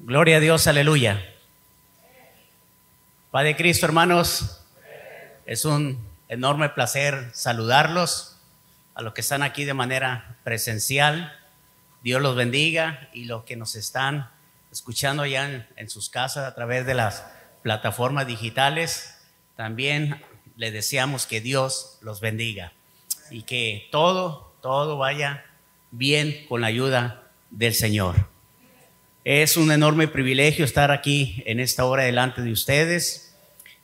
Gloria a Dios, aleluya. Padre Cristo, hermanos, es un enorme placer saludarlos a los que están aquí de manera presencial. Dios los bendiga y los que nos están escuchando ya en, sus casas a través de las plataformas digitales, también les deseamos que Dios los bendiga y que todo, todo vaya bien con la ayuda del Señor. Es un enorme privilegio estar aquí en esta hora delante de ustedes.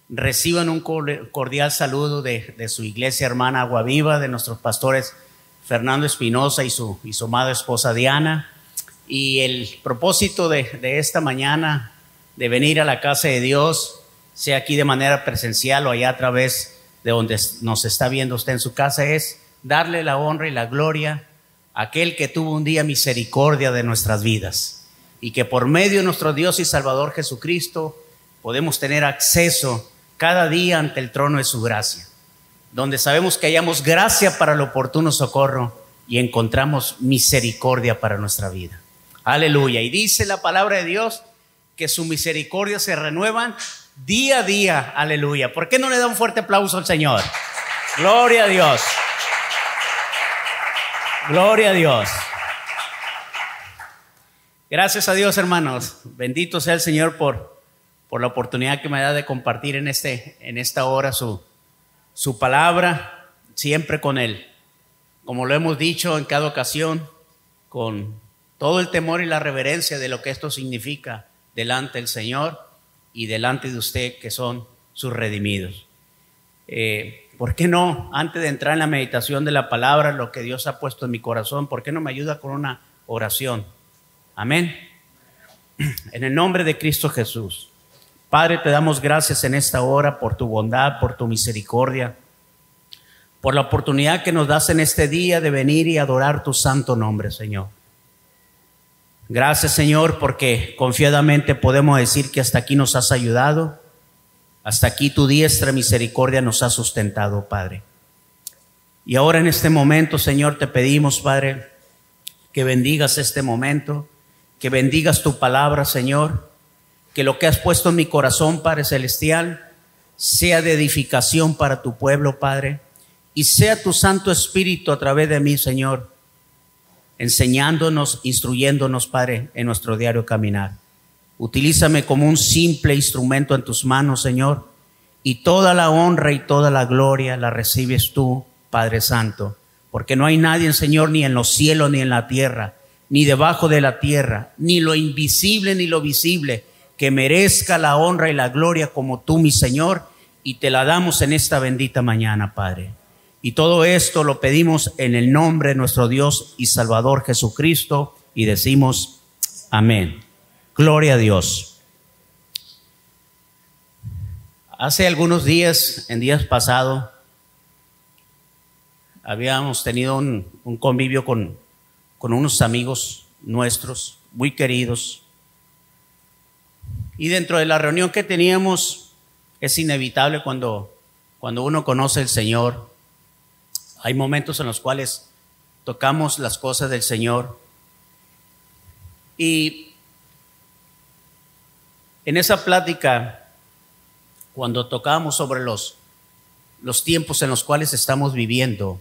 Reciban un cordial saludo de, su iglesia hermana Agua Viva, de nuestros pastores Fernando Espinosa y su, y su amada esposa Diana. Y el propósito de, de esta mañana de venir a la casa de Dios, sea aquí de manera presencial o allá a través de donde nos está viendo usted en su casa, es darle la honra y la gloria a aquel que tuvo un día misericordia de nuestras vidas y que por medio de nuestro Dios y Salvador Jesucristo podemos tener acceso cada día ante el trono de su gracia, donde sabemos que hallamos gracia para el oportuno socorro y encontramos misericordia para nuestra vida. Aleluya. Y dice la palabra de Dios que su misericordia se renuevan día a día. Aleluya. ¿Por qué no le da un fuerte aplauso al Señor? Gloria a Dios. Gloria a Dios. Gracias a Dios, hermanos. Bendito sea el Señor por, por la oportunidad que me da de compartir en, este, en esta hora su, su palabra, siempre con Él. Como lo hemos dicho en cada ocasión, con todo el temor y la reverencia de lo que esto significa delante del Señor y delante de usted, que son sus redimidos. Eh, ¿Por qué no, antes de entrar en la meditación de la palabra, lo que Dios ha puesto en mi corazón, ¿por qué no me ayuda con una oración? Amén. En el nombre de Cristo Jesús. Padre, te damos gracias en esta hora por tu bondad, por tu misericordia, por la oportunidad que nos das en este día de venir y adorar tu santo nombre, Señor. Gracias, Señor, porque confiadamente podemos decir que hasta aquí nos has ayudado, hasta aquí tu diestra misericordia nos ha sustentado, Padre. Y ahora en este momento, Señor, te pedimos, Padre, que bendigas este momento que bendigas tu palabra, Señor, que lo que has puesto en mi corazón, Padre Celestial, sea de edificación para tu pueblo, Padre, y sea tu Santo Espíritu a través de mí, Señor, enseñándonos, instruyéndonos, Padre, en nuestro diario caminar. Utilízame como un simple instrumento en tus manos, Señor, y toda la honra y toda la gloria la recibes tú, Padre Santo, porque no hay nadie, Señor, ni en los cielos ni en la tierra, ni debajo de la tierra, ni lo invisible ni lo visible, que merezca la honra y la gloria como tú, mi Señor, y te la damos en esta bendita mañana, Padre. Y todo esto lo pedimos en el nombre de nuestro Dios y Salvador Jesucristo y decimos amén. Gloria a Dios. Hace algunos días, en días pasados, habíamos tenido un, un convivio con, con unos amigos nuestros muy queridos. Y dentro de la reunión que teníamos, es inevitable cuando, cuando uno conoce al Señor, hay momentos en los cuales tocamos las cosas del Señor. Y en esa plática, cuando tocamos sobre los, los tiempos en los cuales estamos viviendo,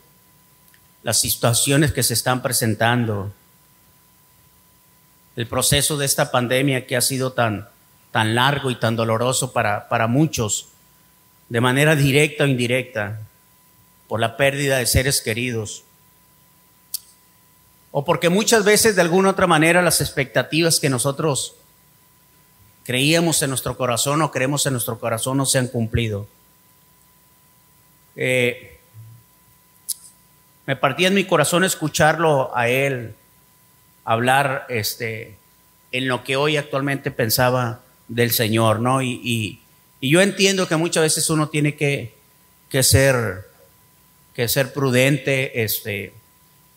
las situaciones que se están presentando, el proceso de esta pandemia que ha sido tan, tan largo y tan doloroso para, para muchos, de manera directa o indirecta, por la pérdida de seres queridos, o porque muchas veces de alguna otra manera las expectativas que nosotros creíamos en nuestro corazón o creemos en nuestro corazón no se han cumplido. Eh, me partía en mi corazón escucharlo a él hablar este, en lo que hoy actualmente pensaba del Señor, ¿no? Y, yo entiendo que muchas veces uno tiene que, que, ser, que ser prudente este,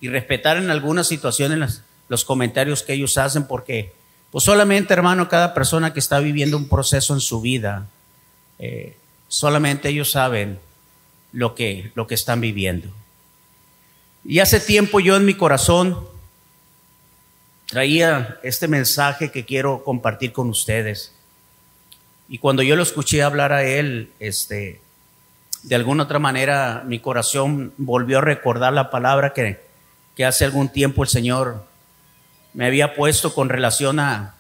y respetar en algunas situaciones los comentarios que ellos hacen, porque pues solamente, hermano, cada persona que está viviendo un proceso en su vida, eh, solamente ellos saben lo que, lo que están viviendo. Y hace tiempo yo en mi corazón traía este mensaje que quiero compartir con ustedes. Y cuando yo lo escuché hablar a él, este, de alguna otra manera mi corazón volvió a recordar la palabra que, hace algún tiempo el Señor me había puesto con relación a,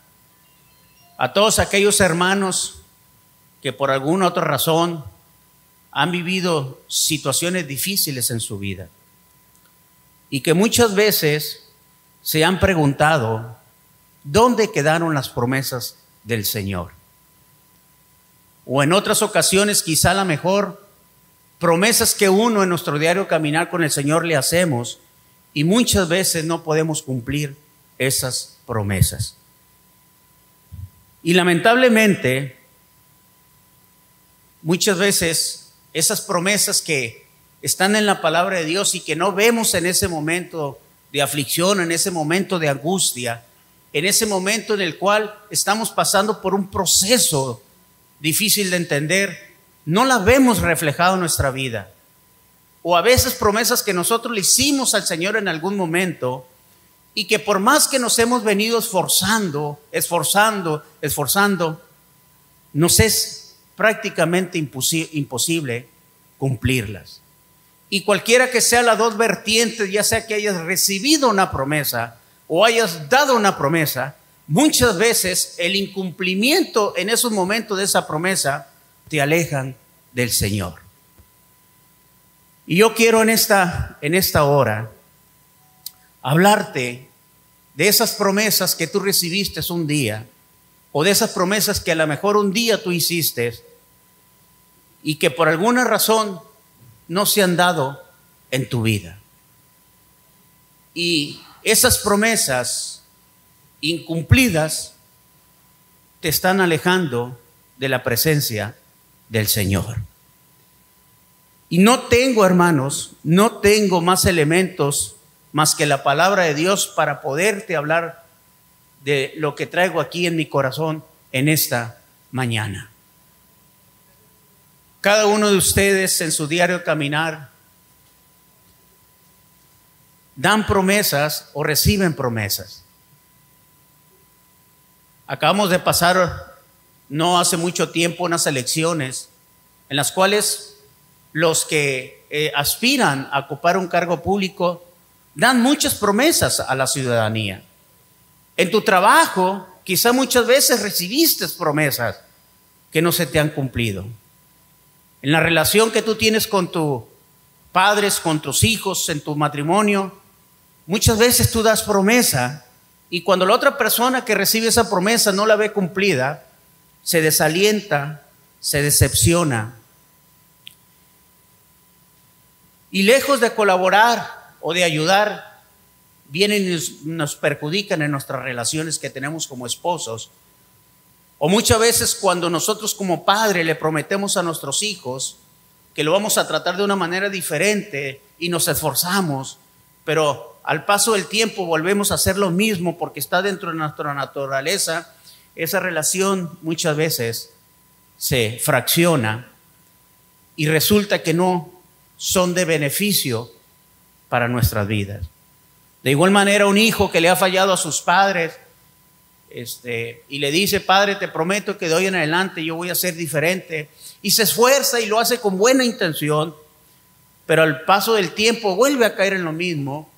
a todos aquellos hermanos que por alguna otra razón han vivido situaciones difíciles en su vida y que muchas veces se han preguntado, ¿dónde quedaron las promesas del Señor? O en otras ocasiones, quizá la mejor, promesas que uno en nuestro diario caminar con el Señor le hacemos y muchas veces no podemos cumplir esas promesas. Y lamentablemente, muchas veces esas promesas que están en la palabra de Dios y que no vemos en ese momento de aflicción, en ese momento de angustia, en ese momento en el cual estamos pasando por un proceso difícil de entender, no la vemos reflejado en nuestra vida. O a veces promesas que nosotros le hicimos al Señor en algún momento y que por más que nos hemos venido esforzando, esforzando, esforzando, nos es prácticamente imposible cumplirlas. Y cualquiera que sea las dos vertientes, ya sea que hayas recibido una promesa o hayas dado una promesa, muchas veces el incumplimiento en esos momentos de esa promesa te alejan del Señor. Y yo quiero en esta, en esta hora hablarte de esas promesas que tú recibiste un día o de esas promesas que a lo mejor un día tú hiciste y que por alguna razón no se han dado en tu vida. Y esas promesas incumplidas te están alejando de la presencia del Señor. Y no tengo, hermanos, no tengo más elementos más que la palabra de Dios para poderte hablar de lo que traigo aquí en mi corazón en esta mañana. Cada uno de ustedes en su diario caminar dan promesas o reciben promesas. Acabamos de pasar no hace mucho tiempo unas elecciones en las cuales los que eh, aspiran a ocupar un cargo público dan muchas promesas a la ciudadanía. En tu trabajo, quizá muchas veces recibiste promesas que no se te han cumplido en la relación que tú tienes con tus padres, con tus hijos, en tu matrimonio, muchas veces tú das promesa y cuando la otra persona que recibe esa promesa no la ve cumplida, se desalienta, se decepciona. Y lejos de colaborar o de ayudar, vienen y nos, perjudican en nuestras relaciones que tenemos como esposos o muchas veces cuando nosotros como padre le prometemos a nuestros hijos que lo vamos a tratar de una manera diferente y nos esforzamos, pero al paso del tiempo volvemos a hacer lo mismo porque está dentro de nuestra naturaleza, esa relación muchas veces se fracciona y resulta que no son de beneficio para nuestras vidas. De igual manera, un hijo que le ha fallado a sus padres, este, y le dice, Padre, te prometo que de hoy en adelante yo voy a ser diferente. Y se esfuerza y lo hace con buena intención, pero al paso del tiempo vuelve a caer en lo mismo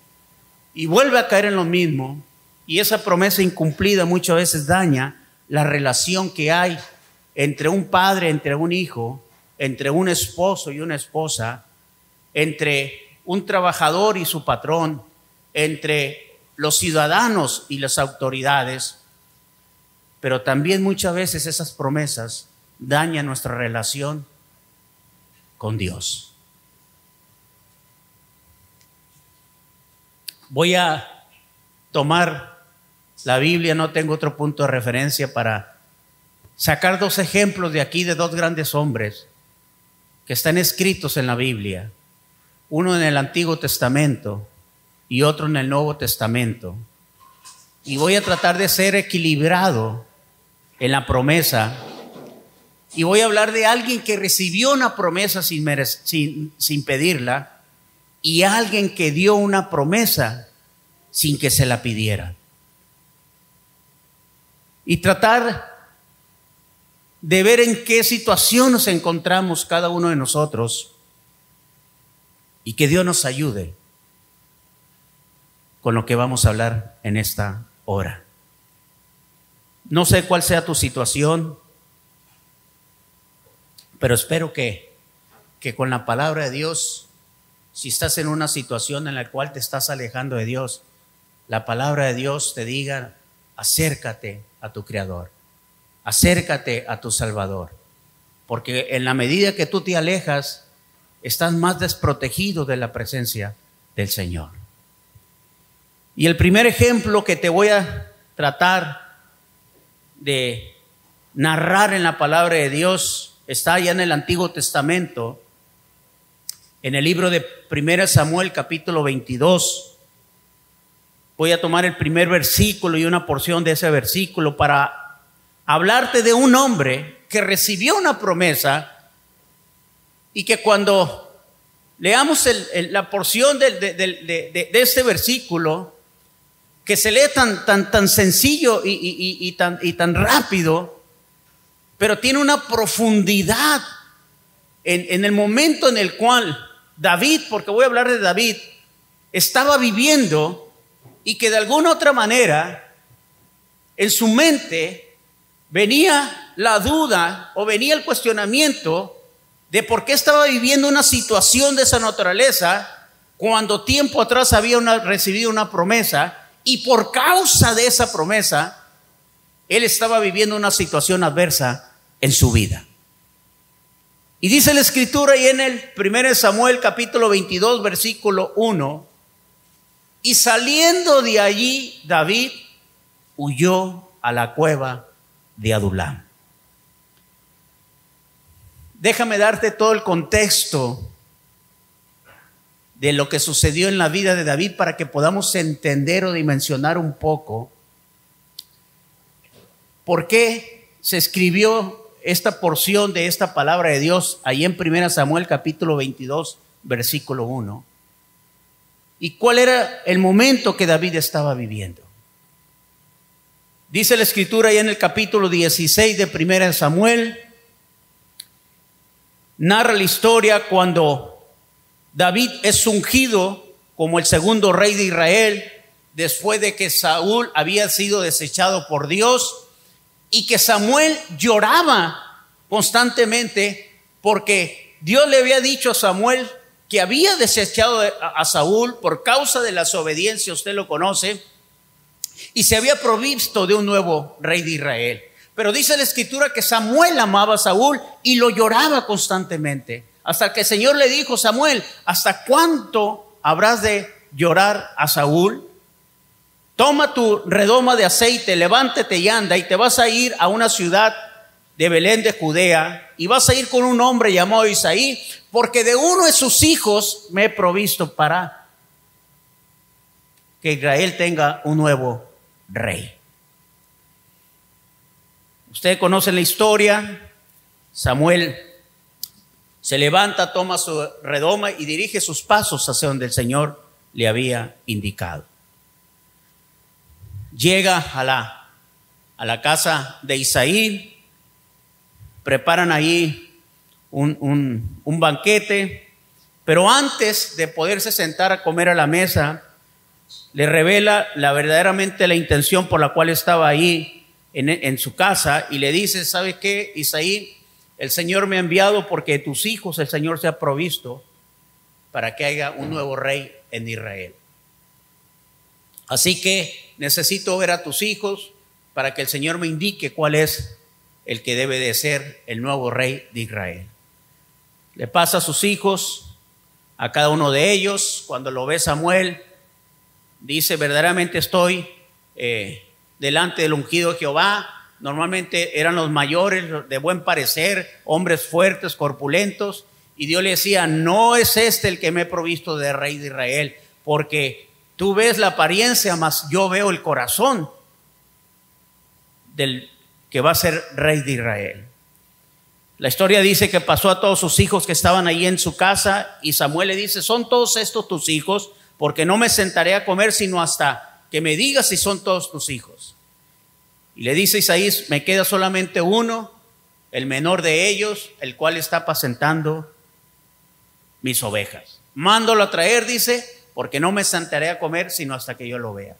y vuelve a caer en lo mismo. Y esa promesa incumplida muchas veces daña la relación que hay entre un padre, entre un hijo, entre un esposo y una esposa, entre un trabajador y su patrón, entre los ciudadanos y las autoridades. Pero también muchas veces esas promesas dañan nuestra relación con Dios. Voy a tomar la Biblia, no tengo otro punto de referencia para sacar dos ejemplos de aquí de dos grandes hombres que están escritos en la Biblia, uno en el Antiguo Testamento y otro en el Nuevo Testamento. Y voy a tratar de ser equilibrado en la promesa. Y voy a hablar de alguien que recibió una promesa sin, sin, sin pedirla y alguien que dio una promesa sin que se la pidiera. y tratar de ver en qué situación nos encontramos cada uno de nosotros y que Dios nos ayude con lo que vamos a hablar en esta hora. No sé cuál sea tu situación, pero espero que, que con la palabra de Dios, si estás en una situación en la cual te estás alejando de Dios, la palabra de Dios te diga, acércate a tu Creador, acércate a tu Salvador, porque en la medida que tú te alejas, estás más desprotegido de la presencia del Señor. Y el primer ejemplo que te voy a tratar de narrar en la palabra de Dios está allá en el Antiguo Testamento, en el libro de 1 Samuel capítulo 22. Voy a tomar el primer versículo y una porción de ese versículo para hablarte de un hombre que recibió una promesa y que cuando leamos la porción de, este versículo, que se lee tan, tan, tan sencillo y, tan, y tan rápido, pero tiene una profundidad en, en el momento en el cual David, porque voy a hablar de David, estaba viviendo y que de alguna otra manera en su mente venía la duda o venía el cuestionamiento de por qué estaba viviendo una situación de esa naturaleza cuando tiempo atrás había recibido una promesa y por causa de esa promesa, él estaba viviendo una situación adversa en su vida. Y dice la escritura y en el 1 Samuel capítulo 22 versículo 1, y saliendo de allí David huyó a la cueva de Adulam. Déjame darte todo el contexto de lo que sucedió en la vida de David para que podamos entender o dimensionar un poco por qué se escribió esta porción de esta palabra de Dios ahí en 1 Samuel capítulo 22, versículo 1. ¿Y cuál era el momento que David estaba viviendo? Dice la escritura ahí en el capítulo 16 de 1 Samuel, narra la historia cuando David es ungido como el segundo rey de Israel después de que Saúl había sido desechado por Dios y que Samuel lloraba constantemente porque Dios le había dicho a Samuel que había desechado a Saúl por causa de la desobediencia, usted lo conoce, y se había provisto de un nuevo rey de Israel. Pero dice la escritura que Samuel amaba a Saúl y lo lloraba constantemente. Hasta que el Señor le dijo, Samuel, ¿hasta cuánto habrás de llorar a Saúl? Toma tu redoma de aceite, levántate y anda y te vas a ir a una ciudad de Belén de Judea y vas a ir con un hombre llamado Isaí, porque de uno de sus hijos me he provisto para que Israel tenga un nuevo rey. Usted conoce la historia, Samuel se levanta, toma su redoma y dirige sus pasos hacia donde el Señor le había indicado. Llega a la, a la casa de Isaí, preparan ahí un, un, banquete, pero antes de poderse sentar a comer a la mesa, le revela la verdaderamente la intención por la cual estaba ahí en, en su casa y le dice, ¿sabe qué, Isaí? El Señor me ha enviado porque tus hijos el Señor se ha provisto para que haya un nuevo rey en Israel. Así que necesito ver a tus hijos para que el Señor me indique cuál es el que debe de ser el nuevo rey de Israel. Le pasa a sus hijos, a cada uno de ellos, cuando lo ve Samuel, dice, verdaderamente estoy eh, delante del ungido de Jehová, Normalmente eran los mayores, de buen parecer, hombres fuertes, corpulentos. Y Dios le decía, no es este el que me he provisto de rey de Israel, porque tú ves la apariencia, mas yo veo el corazón del que va a ser rey de Israel. La historia dice que pasó a todos sus hijos que estaban ahí en su casa y Samuel le dice, son todos estos tus hijos, porque no me sentaré a comer sino hasta que me digas si son todos tus hijos. Y le dice Isaías, me queda solamente uno, el menor de ellos, el cual está apacentando mis ovejas. Mándolo a traer, dice, porque no me sentaré a comer sino hasta que yo lo vea.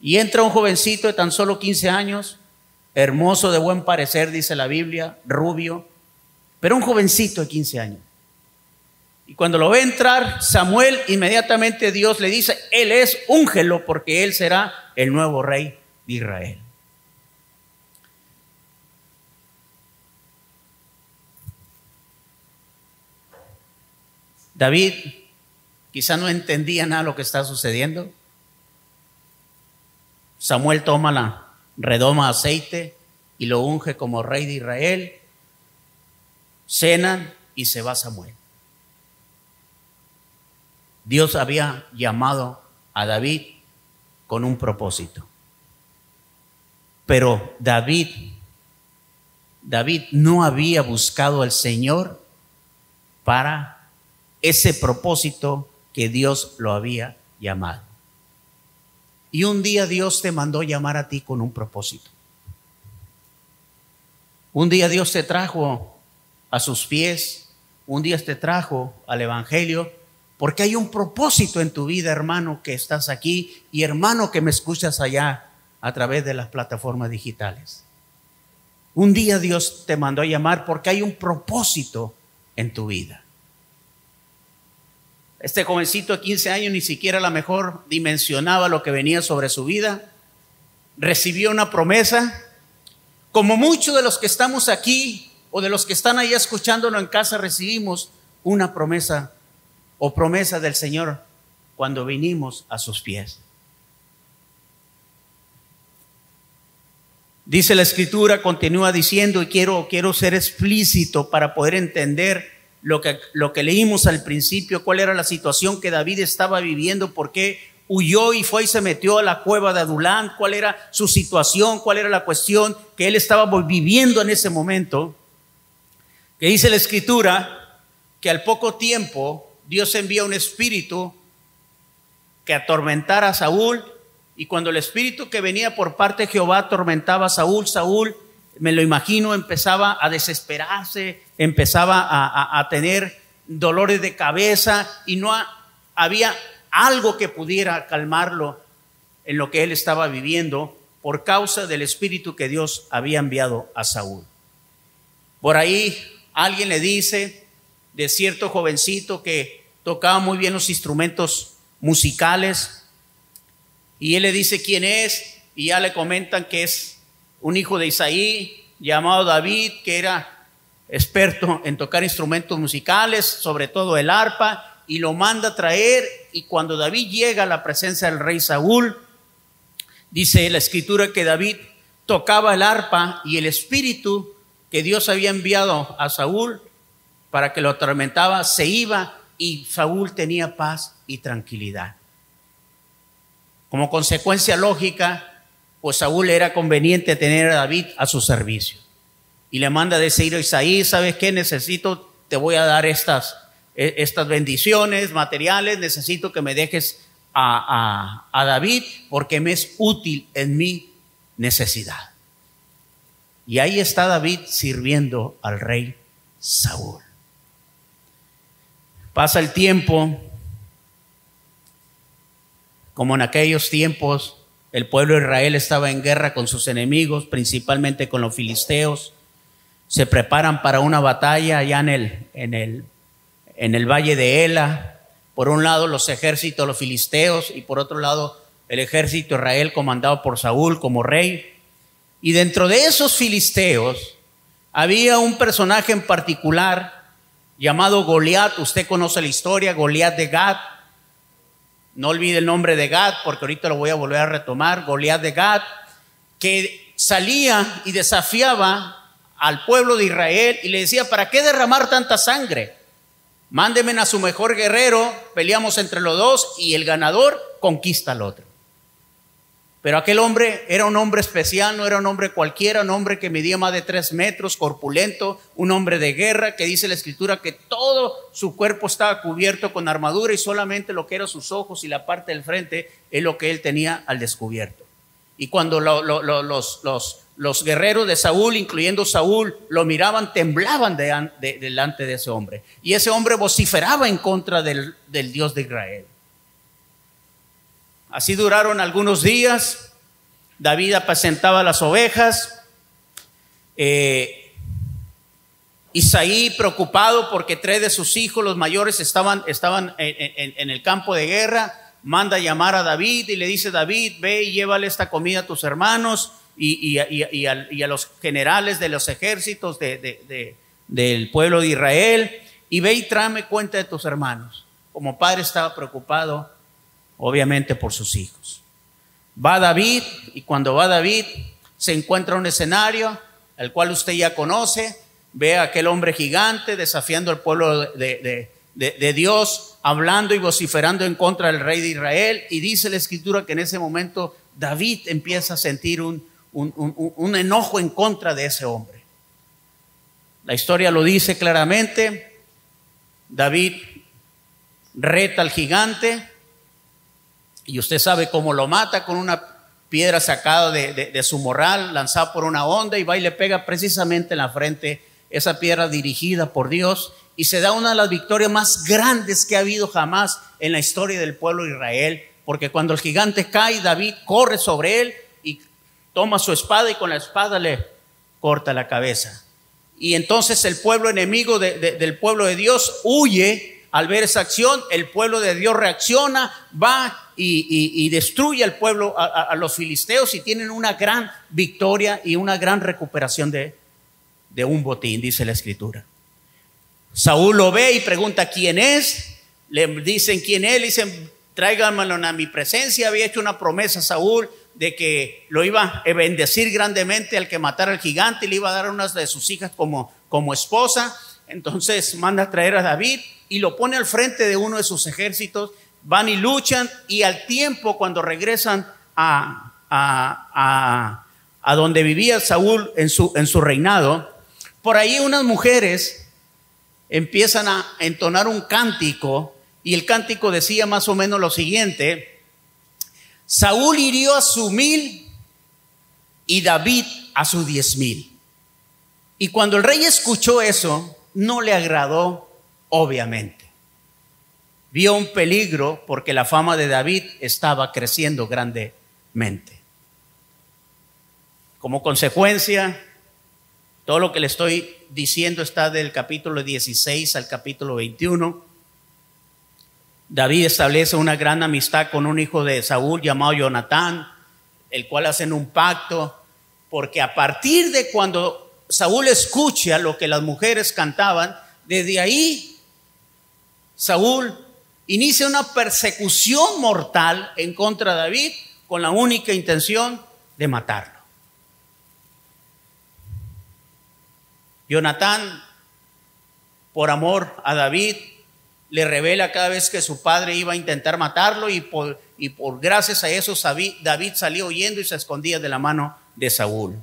Y entra un jovencito de tan solo 15 años, hermoso de buen parecer, dice la Biblia, rubio, pero un jovencito de 15 años. Y cuando lo ve entrar, Samuel inmediatamente Dios le dice, Él es úngelo porque Él será el nuevo rey de Israel. David quizá no entendía nada de lo que está sucediendo. Samuel toma la redoma aceite y lo unge como rey de Israel. Cenan y se va Samuel. Dios había llamado a David con un propósito. Pero David, David no había buscado al Señor para ese propósito que Dios lo había llamado. Y un día Dios te mandó llamar a ti con un propósito. Un día Dios te trajo a sus pies, un día te trajo al Evangelio, porque hay un propósito en tu vida, hermano, que estás aquí y hermano que me escuchas allá a través de las plataformas digitales. Un día Dios te mandó a llamar porque hay un propósito en tu vida. Este jovencito de 15 años ni siquiera a lo mejor dimensionaba lo que venía sobre su vida. Recibió una promesa. Como muchos de los que estamos aquí o de los que están ahí escuchándolo en casa recibimos una promesa o promesa del Señor cuando vinimos a sus pies. Dice la escritura, continúa diciendo, y quiero, quiero ser explícito para poder entender lo que, lo que leímos al principio, cuál era la situación que David estaba viviendo, por qué huyó y fue y se metió a la cueva de Adulán, cuál era su situación, cuál era la cuestión que él estaba viviendo en ese momento. Que dice la escritura que al poco tiempo Dios envía un espíritu que atormentara a Saúl y cuando el espíritu que venía por parte de Jehová atormentaba a Saúl, Saúl me lo imagino, empezaba a desesperarse, empezaba a, tener dolores de cabeza y no había algo que pudiera calmarlo en lo que él estaba viviendo por causa del espíritu que Dios había enviado a Saúl. Por ahí alguien le dice de cierto jovencito que tocaba muy bien los instrumentos musicales y él le dice quién es y ya le comentan que es un hijo de Isaí llamado David, que era experto en tocar instrumentos musicales, sobre todo el arpa, y lo manda a traer. Y cuando David llega a la presencia del rey Saúl, dice la escritura que David tocaba el arpa y el espíritu que Dios había enviado a Saúl para que lo atormentaba se iba y Saúl tenía paz y tranquilidad. Como consecuencia lógica, pues Saúl era conveniente tener a David a su servicio. Y le manda a decir a Isaí, ¿sabes qué? Necesito, te voy a dar estas, e, estas bendiciones materiales, necesito que me dejes a, a David porque me es útil en mi necesidad. Y ahí está David sirviendo al rey Saúl. Pasa el tiempo, como en aquellos tiempos, el pueblo de Israel estaba en guerra con sus enemigos, principalmente con los filisteos. Se preparan para una batalla allá en el, en el, en el valle de Ela. Por un lado los ejércitos los filisteos y por otro lado el ejército de Israel comandado por Saúl como rey. Y dentro de esos filisteos había un personaje en particular llamado Goliat. Usted conoce la historia, Goliat de Gad no olvide el nombre de Gad, porque ahorita lo voy a volver a retomar, Goliat de Gad, que salía y desafiaba al pueblo de Israel y le decía, ¿para qué derramar tanta sangre? Mándenme a su mejor guerrero, peleamos entre los dos y el ganador conquista al otro. Pero aquel hombre era un hombre especial, no era un hombre cualquiera, un hombre que medía más de tres metros, corpulento, un hombre de guerra, que dice la escritura que todo su cuerpo estaba cubierto con armadura y solamente lo que eran sus ojos y la parte del frente es lo que él tenía al descubierto. Y cuando los, los, guerreros de Saúl, incluyendo Saúl, lo miraban, temblaban delante de ese hombre. Y ese hombre vociferaba en contra del, Dios de Israel. Así duraron algunos días. David apacentaba las ovejas. Eh, Isaí preocupado porque tres de sus hijos, los mayores, estaban, estaban en, el campo de guerra, manda a llamar a David y le dice, David, ve y llévale esta comida a tus hermanos y, a, los generales de los ejércitos del pueblo de Israel y ve y tráeme cuenta de tus hermanos. Como padre estaba preocupado, obviamente, por sus hijos. Va David y cuando va David se encuentra un escenario, el cual usted ya conoce, ve a aquel hombre gigante desafiando al pueblo de, Dios, hablando y vociferando en contra del rey de Israel. Y dice la escritura que en ese momento David empieza a sentir un, un enojo en contra de ese hombre. La historia lo dice claramente. David reta al gigante y usted sabe cómo lo mata con una piedra sacada de, de, su morral, lanzada por una onda y va y le pega precisamente en la frente esa piedra dirigida por Dios y se da una de las victorias más grandes que ha habido jamás en la historia del pueblo de Israel, porque cuando el gigante cae, David corre sobre él y toma su espada y con la espada le corta la cabeza. Y entonces el pueblo enemigo del pueblo de Dios huye al ver esa acción, el pueblo de Dios reacciona, va y, destruye al pueblo, a los filisteos y tienen una gran victoria y una gran recuperación de, de un botín, dice la escritura. Saúl lo ve y pregunta quién es. Le dicen quién es, le dicen tráiganmelo a mi presencia. Había hecho una promesa a Saúl de que lo iba a bendecir grandemente al que matara al gigante y le iba a dar unas de sus hijas como, como esposa. Entonces manda a traer a David y lo pone al frente de uno de sus ejércitos. Van y luchan y al tiempo cuando regresan a, a, a donde vivía Saúl en su, en su reinado, por ahí unas mujeres empiezan a entonar un cántico y el cántico decía más o menos lo siguiente, Saúl hirió a su mil y David a su diez mil. Y cuando el rey escuchó eso, no le agradó, obviamente. Vio un peligro porque la fama de David estaba creciendo grandemente. Como consecuencia, todo lo que le estoy diciendo está del capítulo 16 al capítulo 21. David establece una gran amistad con un hijo de Saúl llamado Jonatán, el cual hacen un pacto, porque a partir de cuando Saúl escucha lo que las mujeres cantaban, desde ahí Saúl inicia una persecución mortal en contra de David con la única intención de matarlo. Jonatán, por amor a David, le revela cada vez que su padre iba a intentar matarlo y por, gracias a eso David salió huyendo y se escondía de la mano de Saúl.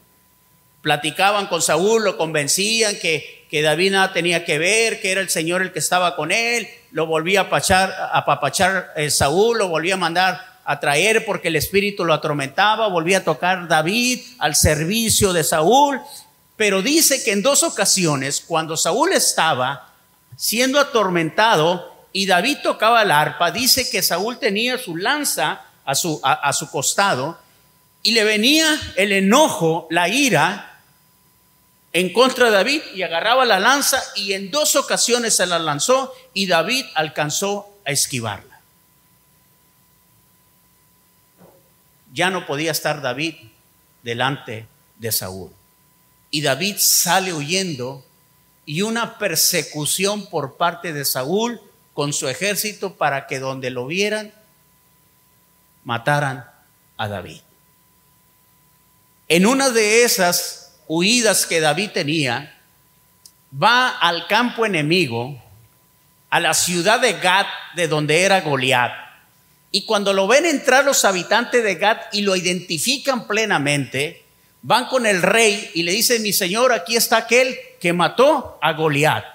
Platicaban con Saúl, lo convencían que, que David nada tenía que ver, que era el Señor el que estaba con él, lo volvía a apapachar, a papachar eh, Saúl, lo volvía a mandar a traer porque el espíritu lo atormentaba, volvía a tocar David al servicio de Saúl. Pero dice que en dos ocasiones, cuando Saúl estaba siendo atormentado y David tocaba el arpa, dice que Saúl tenía su lanza a su, a, su costado y le venía el enojo, la ira en contra de David y agarraba la lanza y en dos ocasiones se la lanzó y David alcanzó a esquivarla. Ya no podía estar David delante de Saúl y David sale huyendo y una persecución por parte de Saúl con su ejército para que donde lo vieran mataran a David. En una de esas huidas que David tenía, va al campo enemigo, a la ciudad de Gad, de donde era Goliat. Y cuando lo ven entrar los habitantes de Gad y lo identifican plenamente, van con el rey y le dicen, mi señor, aquí está aquel que mató a Goliat.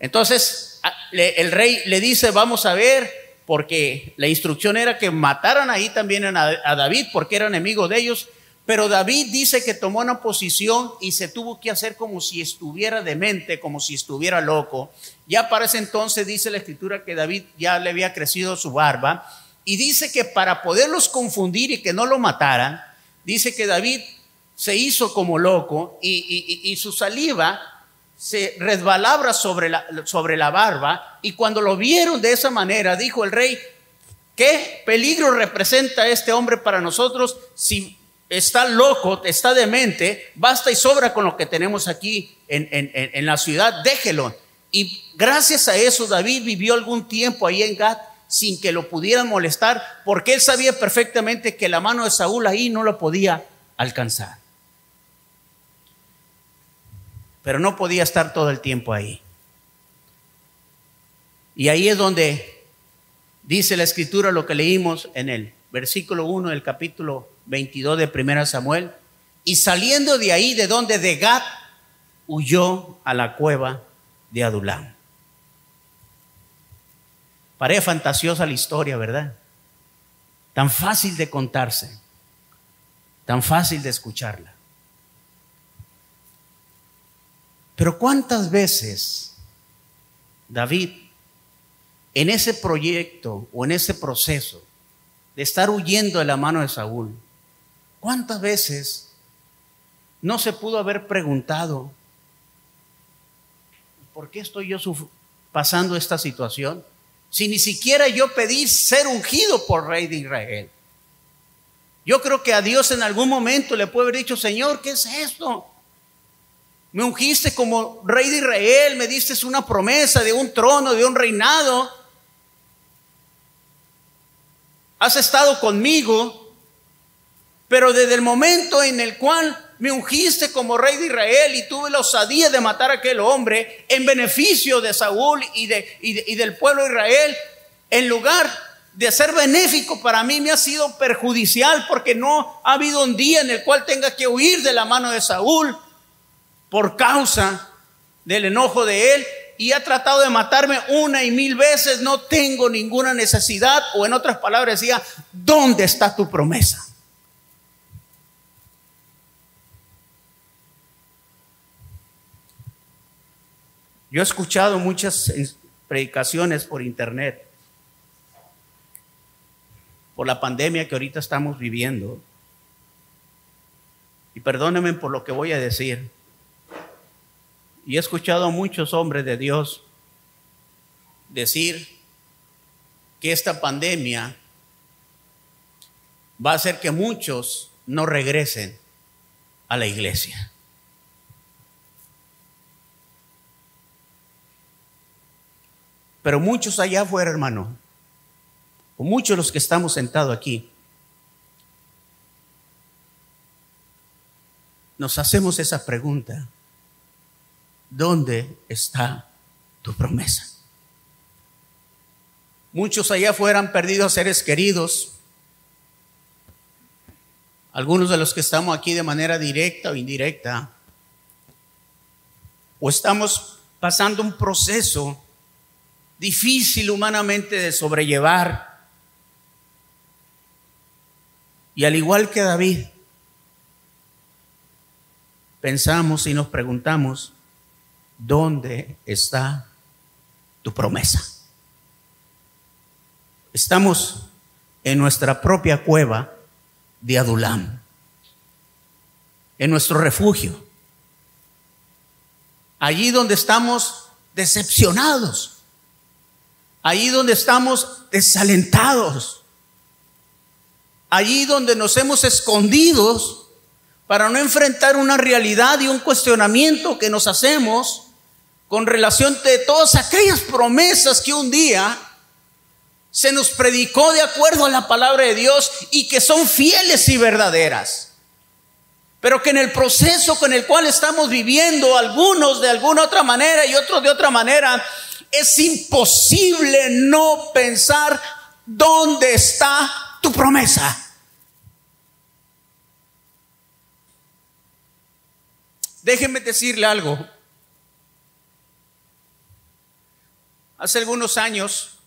Entonces el rey le dice, vamos a ver, porque la instrucción era que mataran ahí también a, David porque era enemigo de ellos, pero David dice que tomó una posición y se tuvo que hacer como si estuviera demente, como si estuviera loco. Ya para ese entonces dice la escritura que David ya le había crecido su barba y dice que para poderlos confundir y que no lo mataran, dice que David se hizo como loco y, su saliva se resbalaba sobre la, sobre la barba y cuando lo vieron de esa manera, dijo el rey, ¿qué peligro representa este hombre para nosotros si está loco, está demente, basta y sobra con lo que tenemos aquí en, en la ciudad, déjelo. Y gracias a eso David vivió algún tiempo ahí en Gat sin que lo pudieran molestar, porque él sabía perfectamente que la mano de Saúl ahí no lo podía alcanzar. pero no podía estar todo el tiempo ahí. Y ahí es donde dice la escritura lo que leímos en el versículo 1 del capítulo 22 de 1 Samuel. Y saliendo de ahí, de donde de Gad, huyó a la cueva de Adulam. Parece fantasiosa la historia, ¿verdad? Tan fácil de contarse, tan fácil de escucharla. Pero ¿cuántas veces David, en ese proyecto o en ese proceso de estar huyendo de la mano de Saúl, cuántas veces no se pudo haber preguntado, ¿por qué estoy yo pasando esta situación? Si ni siquiera yo pedí ser ungido por rey de Israel. Yo creo que a Dios en algún momento le puede haber dicho, Señor, ¿qué es esto? Me ungiste como rey de Israel, me diste una promesa de un trono, de un reinado. Has estado conmigo, pero desde el momento en el cual me ungiste como rey de Israel y tuve la osadía de matar a aquel hombre en beneficio de Saúl y, de, y del pueblo de Israel, en lugar de ser benéfico para mí me ha sido perjudicial porque no ha habido un día en el cual tenga que huir de la mano de Saúl por causa del enojo de él y ha tratado de matarme una y mil veces, no tengo ninguna necesidad, o en otras palabras decía, ¿dónde está tu promesa? Yo he escuchado muchas predicaciones por internet, por la pandemia que ahorita estamos viviendo. Y perdónenme por lo que voy a decir. Y he escuchado a muchos hombres de Dios decir que esta pandemia va a hacer que muchos no regresen a la iglesia. Pero muchos allá afuera, hermano, o muchos los que estamos sentados aquí, nos hacemos esa pregunta. ¿dónde está tu promesa? Muchos allá afuera han perdido a seres queridos. Algunos de los que estamos aquí de manera directa o indirecta. O estamos pasando un proceso difícil humanamente de sobrellevar. Y al igual que David, pensamos y nos preguntamos, ¿dónde está tu promesa? Estamos en nuestra propia cueva de Adulam, en nuestro refugio, allí donde estamos decepcionados, allí donde estamos desalentados, allí donde nos hemos escondido para no enfrentar una realidad y un cuestionamiento que nos hacemos con relación de todas aquellas promesas que un día se nos predicó de acuerdo a la palabra de Dios y que son fieles y verdaderas. Pero que en el proceso con el cual estamos viviendo, algunos de alguna otra manera y otros de otra manera, es imposible no pensar dónde está tu promesa. Déjenme decirle algo. Hace algunos años,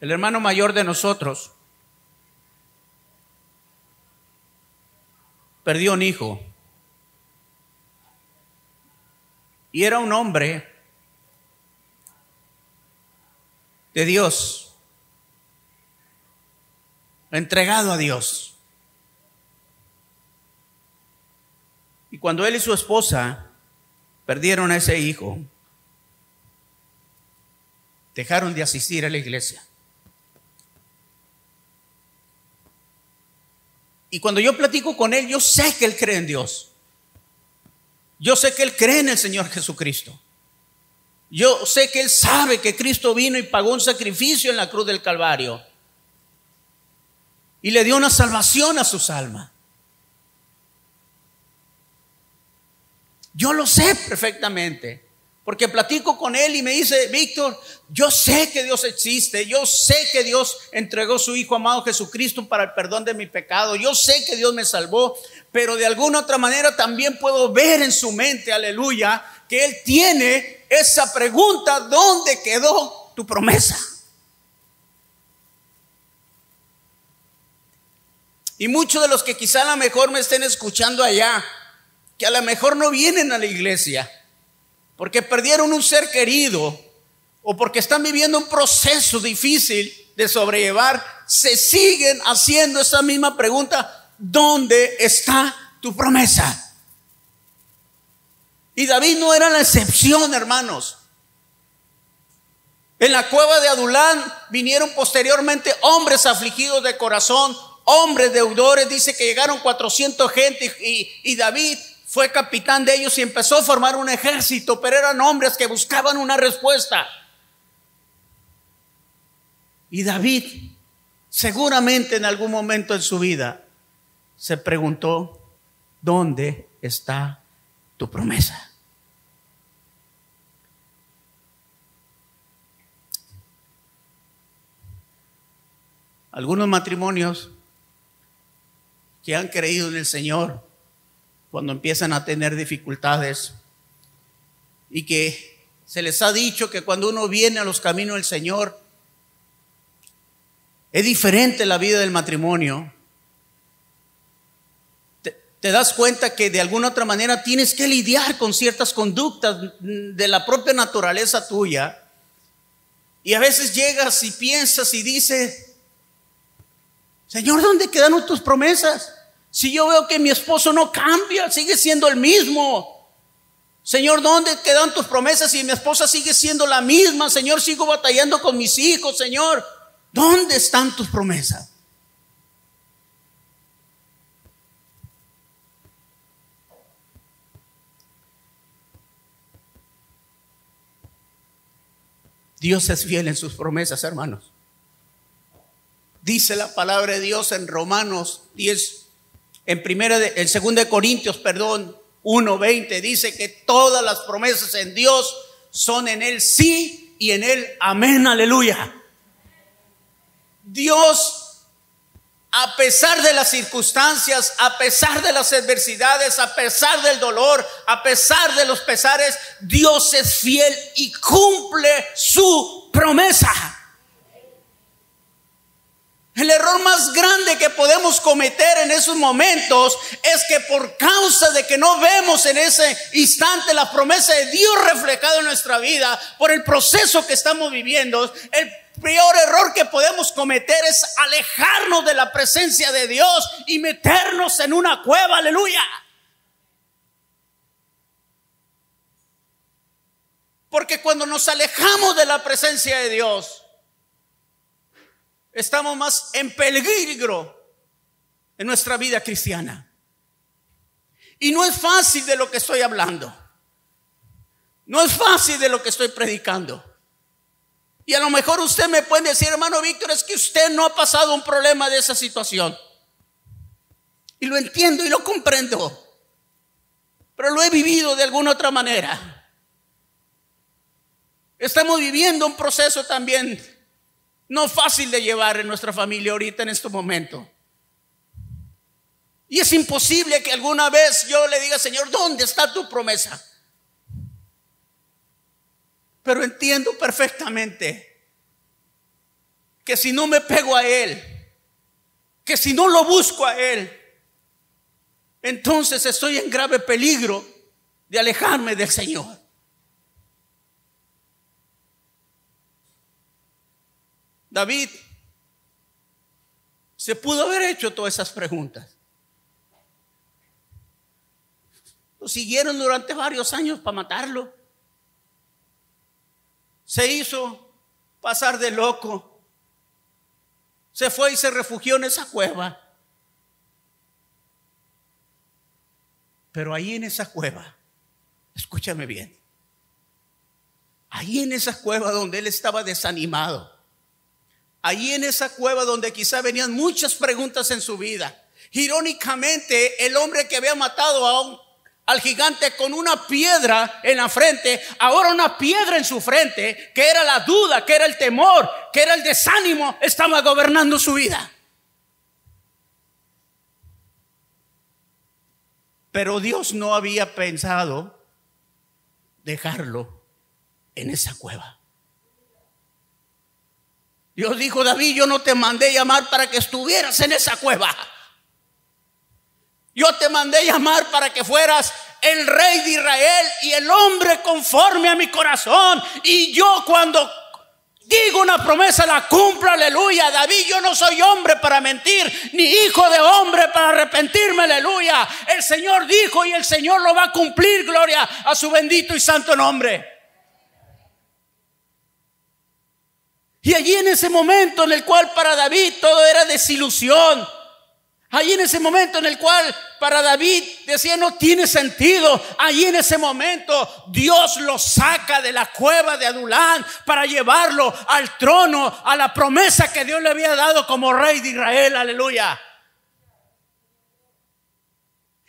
el hermano mayor de nosotros perdió un hijo. Y era un hombre de Dios, entregado a Dios. Y cuando él y su esposa perdieron a ese hijo, dejaron de asistir a la iglesia. Y cuando yo platico con él, yo sé que él cree en Dios. Yo sé que él cree en el Señor Jesucristo. Yo sé que él sabe que Cristo vino y pagó un sacrificio en la cruz del Calvario. Y le dio una salvación a sus almas. Yo lo sé perfectamente. Porque platico con él y me dice, Víctor, yo sé que Dios existe, yo sé que Dios entregó su Hijo amado Jesucristo para el perdón de mi pecado, yo sé que Dios me salvó, pero de alguna otra manera también puedo ver en su mente, aleluya, que él tiene esa pregunta, ¿dónde quedó tu promesa? Y muchos de los que quizá a lo mejor me estén escuchando allá, que a lo mejor no vienen a la iglesia, porque perdieron un ser querido o porque están viviendo un proceso difícil de sobrellevar, se siguen haciendo esa misma pregunta, ¿dónde está tu promesa? Y David no era la excepción, hermanos. En la cueva de Adulán vinieron posteriormente hombres afligidos de corazón, hombres deudores, dice que llegaron 400 gente y, y David fue capitán de ellos y empezó a formar un ejército, pero eran hombres que buscaban una respuesta. Y David, seguramente en algún momento en su vida, se preguntó, ¿dónde está tu promesa? Algunos matrimonios que han creído en el Señor cuando empiezan a tener dificultades y que se les ha dicho que cuando uno viene a los caminos del Señor, es diferente la vida del matrimonio. Te, das cuenta que de alguna otra manera tienes que lidiar con ciertas conductas de la propia naturaleza tuya. Y a veces llegas y piensas y dices, Señor, ¿dónde quedan tus promesas? Si yo veo que mi esposo no cambia, sigue siendo el mismo. Señor, ¿dónde quedan tus promesas si mi esposa sigue siendo la misma? Señor, sigo batallando con mis hijos, Señor. ¿Dónde están tus promesas? Dios es fiel en sus promesas, hermanos. Dice la palabra de Dios en Romanos 10, en primera de, en segunda de Corintios, perdón, 1:20 dice que todas las promesas en Dios son en él sí y en él amén, aleluya. Dios a pesar de las circunstancias, a pesar de las adversidades, a pesar del dolor, a pesar de los pesares, Dios es fiel y cumple su promesa. El error más grande que podemos cometer en esos momentos es que por causa de que no vemos en ese instante la promesa de Dios reflejada en nuestra vida, por el proceso que estamos viviendo, el peor error que podemos cometer es alejarnos de la presencia de Dios y meternos en una cueva, aleluya. Porque cuando nos alejamos de la presencia de Dios, estamos más en peligro en nuestra vida cristiana. Y no es fácil de lo que estoy hablando. No es fácil de lo que estoy predicando. Y a lo mejor usted me puede decir, hermano Víctor, es que usted no ha pasado un problema de esa situación. Y lo entiendo y lo comprendo. Pero lo he vivido de alguna otra manera. Estamos viviendo un proceso también no fácil de llevar en nuestra familia ahorita en este momento. Y es imposible que alguna vez yo le diga, Señor, ¿dónde está tu promesa? Pero entiendo perfectamente que si no me pego a Él, que si no lo busco a Él, entonces estoy en grave peligro de alejarme del Señor. David se pudo haber hecho todas esas preguntas. Lo siguieron durante varios años para matarlo. Se hizo pasar de loco. Se fue y se refugió en esa cueva. Pero ahí en esa cueva, escúchame bien, ahí en esa cueva donde él estaba desanimado, ahí en esa cueva donde quizá venían muchas preguntas en su vida, irónicamente el hombre que había matado a un al gigante con una piedra en la frente, ahora una piedra en su frente, que era la duda, que era el temor, que era el desánimo, estaba gobernando su vida. Pero Dios no había pensado dejarlo en esa cueva. Dios dijo, David, yo no te mandé llamar para que estuvieras en esa cueva. Yo te mandé llamar para que fueras el rey de Israel y el hombre conforme a mi corazón. Y yo cuando digo una promesa la cumplo, aleluya. David, yo no soy hombre para mentir, ni hijo de hombre para arrepentirme, aleluya. El Señor dijo y el Señor lo va a cumplir, gloria a su bendito y santo nombre. Y allí en ese momento en el cual para David todo era desilusión, Allí en ese momento en el cual para David decía no tiene sentido. Allí en ese momento Dios lo saca de la cueva de Adulán para llevarlo al trono, a la promesa que Dios le había dado como rey de Israel. Aleluya.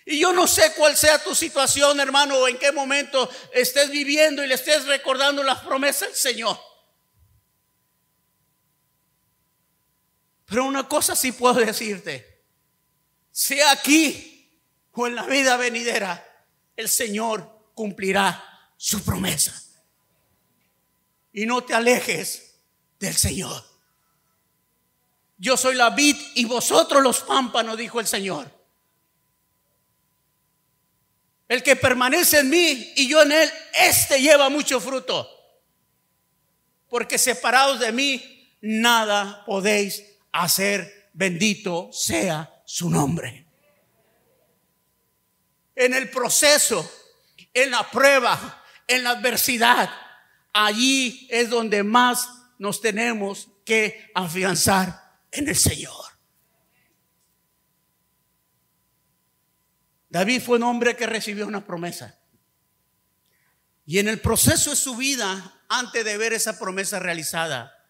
Y yo no sé cuál sea tu situación, hermano, o en qué momento estés viviendo y le estés recordando las promesas del Señor. Pero una cosa sí puedo decirte sea aquí o en la vida venidera, el Señor cumplirá su promesa. Y no te alejes del Señor. Yo soy la vid y vosotros los pámpanos, dijo el Señor. El que permanece en mí y yo en él, este lleva mucho fruto. Porque separados de mí, nada podéis hacer. Bendito sea su nombre. En el proceso, en la prueba, en la adversidad, allí es donde más nos tenemos que afianzar en el Señor. David fue un hombre que recibió una promesa. Y en el proceso de su vida, antes de ver esa promesa realizada,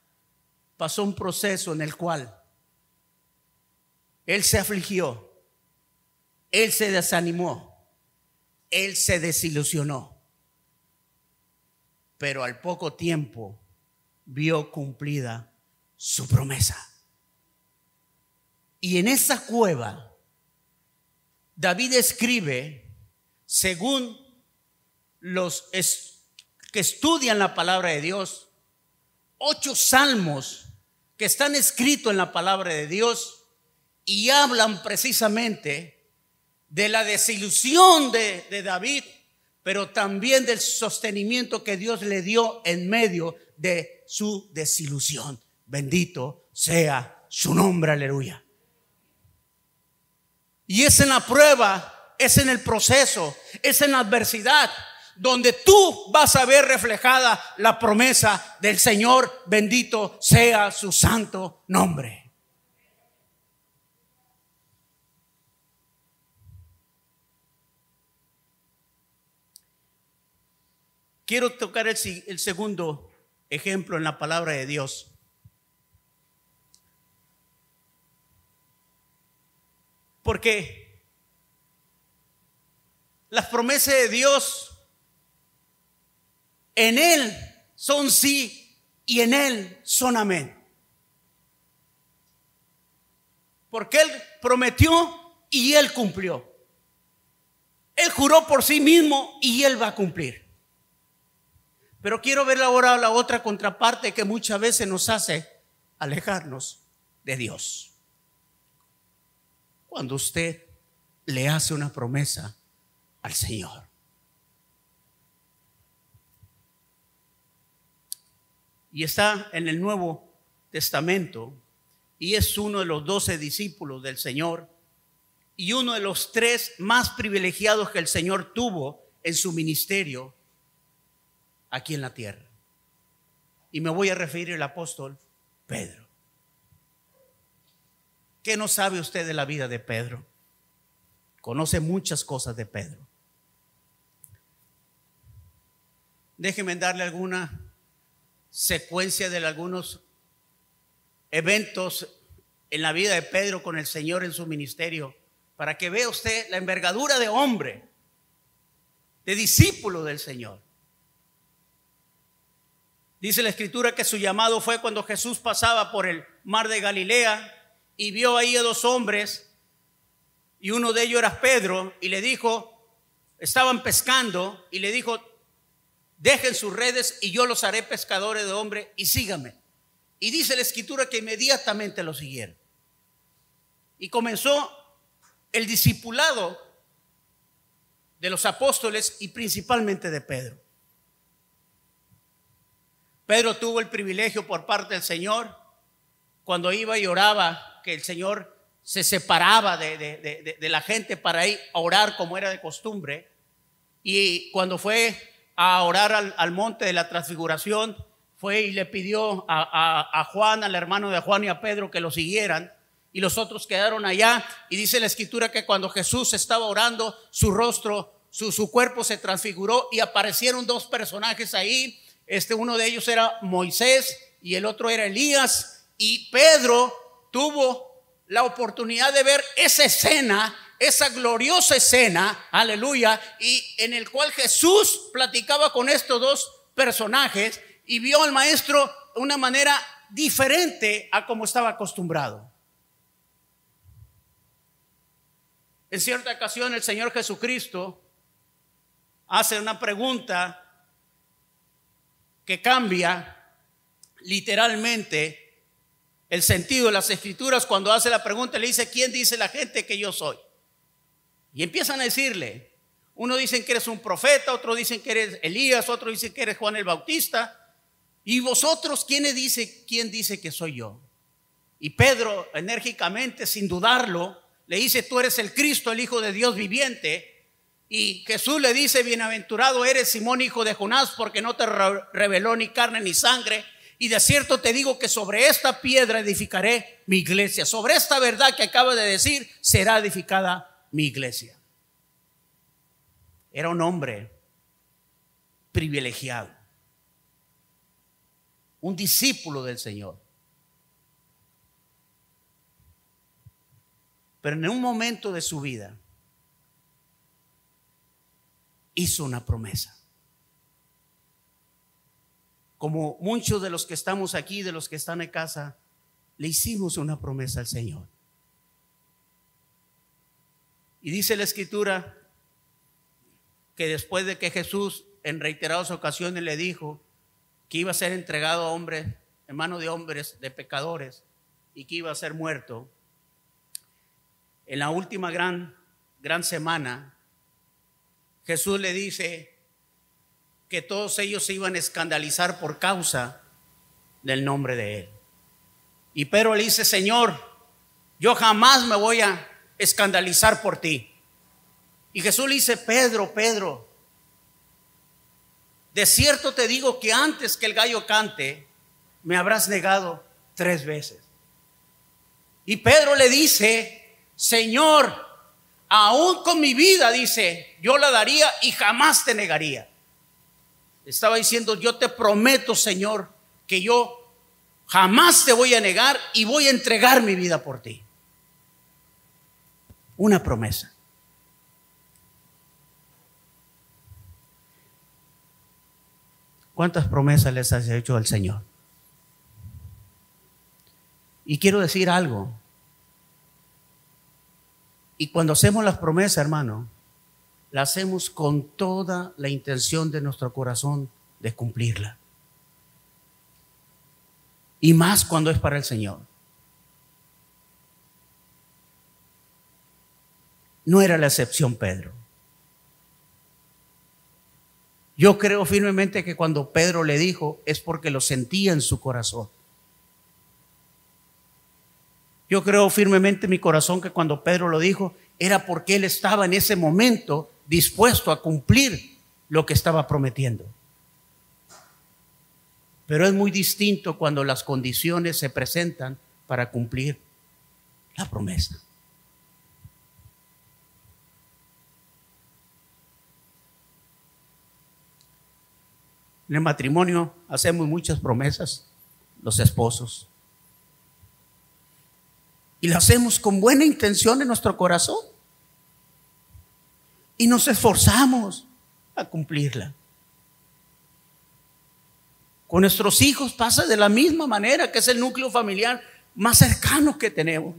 pasó un proceso en el cual él se afligió. Él se desanimó. Él se desilusionó. Pero al poco tiempo vio cumplida su promesa. Y en esa cueva, David escribe, según los que estudian la palabra de Dios, ocho salmos que están escritos en la palabra de Dios y hablan precisamente de la desilusión de, David, pero también del sostenimiento que Dios le dio en medio de su desilusión. Bendito sea su nombre, aleluya. Y es en la prueba, es en el proceso, es en la adversidad donde tú vas a ver reflejada la promesa del Señor, bendito sea su santo nombre. Quiero tocar el, segundo ejemplo en la palabra de Dios. Porque las promesas de Dios en Él son sí y en Él son amén. Porque Él prometió y Él cumplió. Él juró por sí mismo y Él va a cumplir. Pero quiero ver ahora la otra contraparte que muchas veces nos hace alejarnos de Dios. Cuando usted le hace una promesa al Señor. Y está en el Nuevo Testamento y es uno de los doce discípulos del Señor y uno de los tres más privilegiados que el Señor tuvo en su ministerio aquí en la tierra. Y me voy a referir al apóstol Pedro. ¿Qué no sabe usted de la vida de Pedro? Conoce muchas cosas de Pedro. Déjeme darle alguna secuencia de algunos eventos en la vida de Pedro con el Señor en su ministerio, para que vea usted la envergadura de hombre, de discípulo del Señor. Dice la escritura que su llamado fue cuando Jesús pasaba por el mar de Galilea y vio ahí a dos hombres y uno de ellos era Pedro y le dijo, estaban pescando y le dijo, dejen sus redes y yo los haré pescadores de hombre y síganme. Y dice la escritura que inmediatamente lo siguieron. Y comenzó el discipulado de los apóstoles y principalmente de Pedro. Pedro tuvo el privilegio por parte del Señor, cuando iba y oraba, que el Señor se separaba de, la gente para ir a orar como era de costumbre. Y cuando fue a orar al, monte de la transfiguración, fue y le pidió a, Juan, al hermano de Juan y a Pedro que lo siguieran. Y los otros quedaron allá. Y dice la escritura que cuando Jesús estaba orando, su rostro, su, su cuerpo se transfiguró y aparecieron dos personajes ahí este uno de ellos era Moisés y el otro era Elías y Pedro tuvo la oportunidad de ver esa escena, esa gloriosa escena, aleluya, y en el cual Jesús platicaba con estos dos personajes y vio al maestro de una manera diferente a como estaba acostumbrado. En cierta ocasión el Señor Jesucristo hace una pregunta que cambia literalmente el sentido de las escrituras cuando hace la pregunta, le dice, ¿quién dice la gente que yo soy? Y empiezan a decirle, uno dicen que eres un profeta, otro dicen que eres Elías, otro dicen que eres Juan el Bautista. ¿Y vosotros quién dice, quién dice que soy yo? Y Pedro enérgicamente, sin dudarlo, le dice, tú eres el Cristo, el Hijo de Dios viviente. Y Jesús le dice, bienaventurado eres Simón, hijo de Jonás, porque no te reveló ni carne ni sangre. Y de cierto te digo que sobre esta piedra edificaré mi iglesia. Sobre esta verdad que acaba de decir, será edificada mi iglesia. Era un hombre privilegiado, un discípulo del Señor. Pero en un momento de su vida, hizo una promesa. Como muchos de los que estamos aquí, de los que están en casa, le hicimos una promesa al Señor. Y dice la escritura que después de que Jesús en reiteradas ocasiones le dijo que iba a ser entregado a hombres, en manos de hombres, de pecadores, y que iba a ser muerto, en la última gran, gran semana Jesús le dice que todos ellos se iban a escandalizar por causa del nombre de Él. Y Pedro le dice, Señor, yo jamás me voy a escandalizar por ti. Y Jesús le dice, Pedro, Pedro, de cierto te digo que antes que el gallo cante, me habrás negado tres veces. Y Pedro le dice, Señor, aún con mi vida, dice, yo la daría y jamás te negaría. Estaba diciendo, yo te prometo, Señor, que yo jamás te voy a negar y voy a entregar mi vida por ti. Una promesa. ¿Cuántas promesas les has hecho al Señor? Y quiero decir algo. Y cuando hacemos las promesas, hermano, la hacemos con toda la intención de nuestro corazón de cumplirla. Y más cuando es para el Señor. No era la excepción Pedro. Yo creo firmemente que cuando Pedro le dijo es porque lo sentía en su corazón. Yo creo firmemente en mi corazón que cuando Pedro lo dijo era porque él estaba en ese momento dispuesto a cumplir lo que estaba prometiendo. Pero es muy distinto cuando las condiciones se presentan para cumplir la promesa. En el matrimonio hacemos muchas promesas, los esposos. Y lo hacemos con buena intención en nuestro corazón. Y nos esforzamos a cumplirla. Con nuestros hijos pasa de la misma manera, que es el núcleo familiar más cercano que tenemos.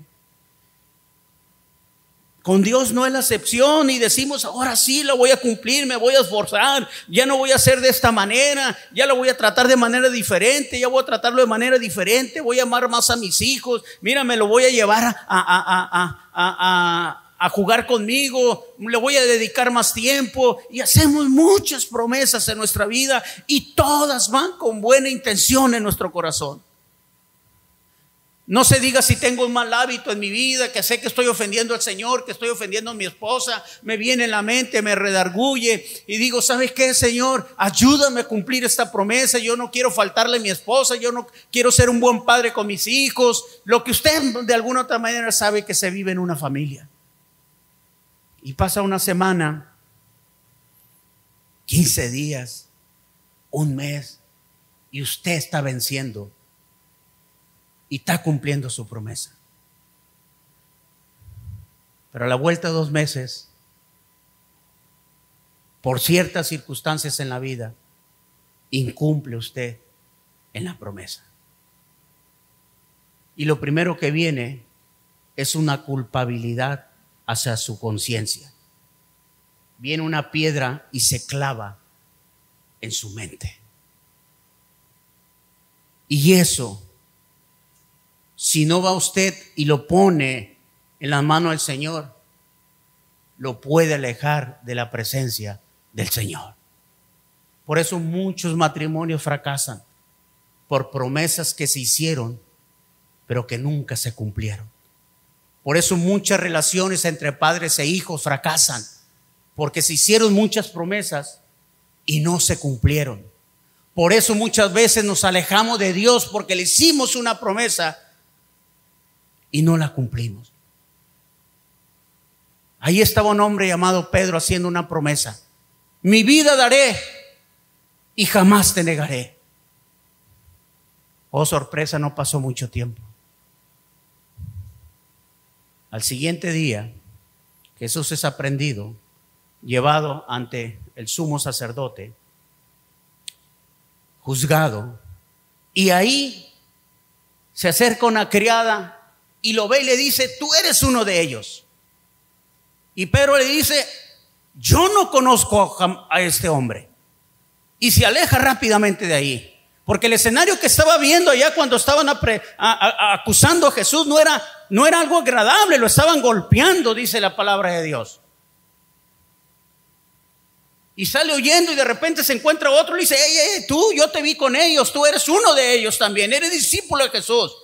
Con Dios no es la excepción y decimos, ahora sí lo voy a cumplir, me voy a esforzar, ya no voy a hacer de esta manera, ya lo voy a tratar de manera diferente, ya voy a tratarlo de manera diferente, voy a amar más a mis hijos, mira, me lo voy a llevar a, a, a, a jugar conmigo, le voy a dedicar más tiempo y hacemos muchas promesas en nuestra vida y todas van con buena intención en nuestro corazón. No se diga si tengo un mal hábito en mi vida, que sé que estoy ofendiendo al Señor, que estoy ofendiendo a mi esposa, me viene en la mente, me redarguye y digo, ¿sabes qué, Señor? Ayúdame a cumplir esta promesa. Yo no quiero faltarle a mi esposa, yo no quiero ser un buen padre con mis hijos. Lo que usted de alguna otra manera sabe que se vive en una familia. Y pasa una semana, 15 días, un mes, y usted está venciendo y está cumpliendo su promesa. Pero a la vuelta de dos meses, por ciertas circunstancias en la vida, incumple usted en la promesa. Y lo primero que viene es una culpabilidad hacia su conciencia. Viene una piedra y se clava en su mente. Y eso si no va usted y lo pone en la mano del Señor, lo puede alejar de la presencia del Señor. Por eso muchos matrimonios fracasan por promesas que se hicieron, pero que nunca se cumplieron. Por eso muchas relaciones entre padres e hijos fracasan, porque se hicieron muchas promesas y no se cumplieron. Por eso muchas veces nos alejamos de Dios porque le hicimos una promesa y no la cumplimos. Ahí estaba un hombre llamado Pedro haciendo una promesa. Mi vida daré y jamás te negaré. Oh, sorpresa, no pasó mucho tiempo. Al siguiente día, Jesús es aprendido, llevado ante el sumo sacerdote, juzgado, y ahí se acerca una criada y lo ve y le dice, tú eres uno de ellos. Y Pedro le dice, yo no conozco a este hombre. Y se aleja rápidamente de ahí. Porque el escenario que estaba viendo allá cuando estaban acusando a Jesús no era, no era algo agradable, lo estaban golpeando, dice la palabra de Dios. Y sale huyendo y de repente se encuentra otro y le dice, hey, tú, yo te vi con ellos, tú eres uno de ellos también, eres discípulo de Jesús.